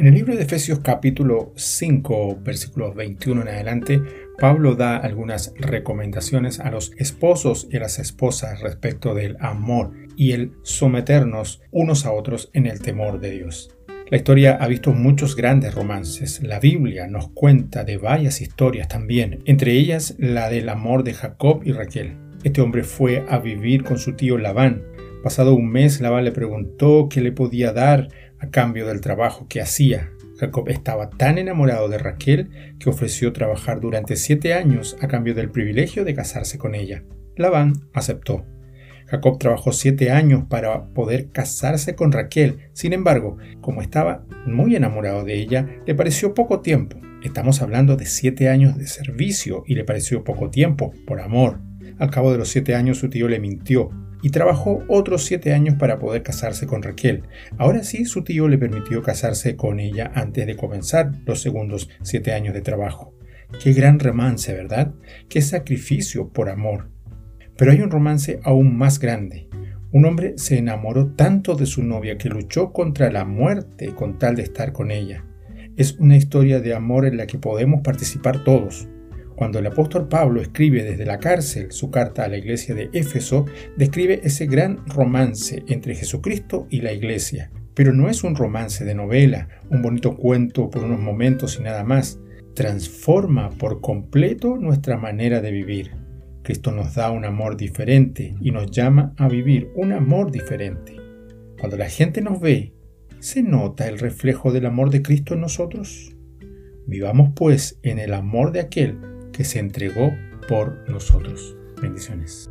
En el libro de Efesios capítulo 5, versículos 21 en adelante, Pablo da algunas recomendaciones a los esposos y a las esposas respecto del amor y el someternos unos a otros en el temor de Dios. La historia ha visto muchos grandes romances. La Biblia nos cuenta de varias historias también, entre ellas la del amor de Jacob y Raquel. Este hombre fue a vivir con su tío Labán. Pasado un mes, Labán le preguntó qué le podía dar a cambio del trabajo que hacía. Jacob estaba tan enamorado de Raquel que ofreció trabajar durante siete años a cambio del privilegio de casarse con ella. Labán aceptó. Jacob trabajó siete años para poder casarse con Raquel. Sin embargo, como estaba muy enamorado de ella, le pareció poco tiempo. Estamos hablando de siete años de servicio y le pareció poco tiempo, por amor. Al cabo de los siete años su tío le mintió y trabajó otros siete años para poder casarse con Raquel. Ahora sí, su tío le permitió casarse con ella antes de comenzar los segundos siete años de trabajo. Qué gran romance, ¿verdad? Qué sacrificio por amor. Pero hay un romance aún más grande. Un hombre se enamoró tanto de su novia que luchó contra la muerte con tal de estar con ella. Es una historia de amor en la que podemos participar todos. Cuando el apóstol Pablo escribe desde la cárcel su carta a la iglesia de Éfeso, describe ese gran romance entre Jesucristo y la iglesia. Pero no es un romance de novela, un bonito cuento por unos momentos y nada más. Transforma por completo nuestra manera de vivir. Cristo nos da un amor diferente y nos llama a vivir un amor diferente. Cuando la gente nos ve, ¿se nota el reflejo del amor de Cristo en nosotros? Vivamos pues en el amor de aquel que se entregó por nosotros. Bendiciones.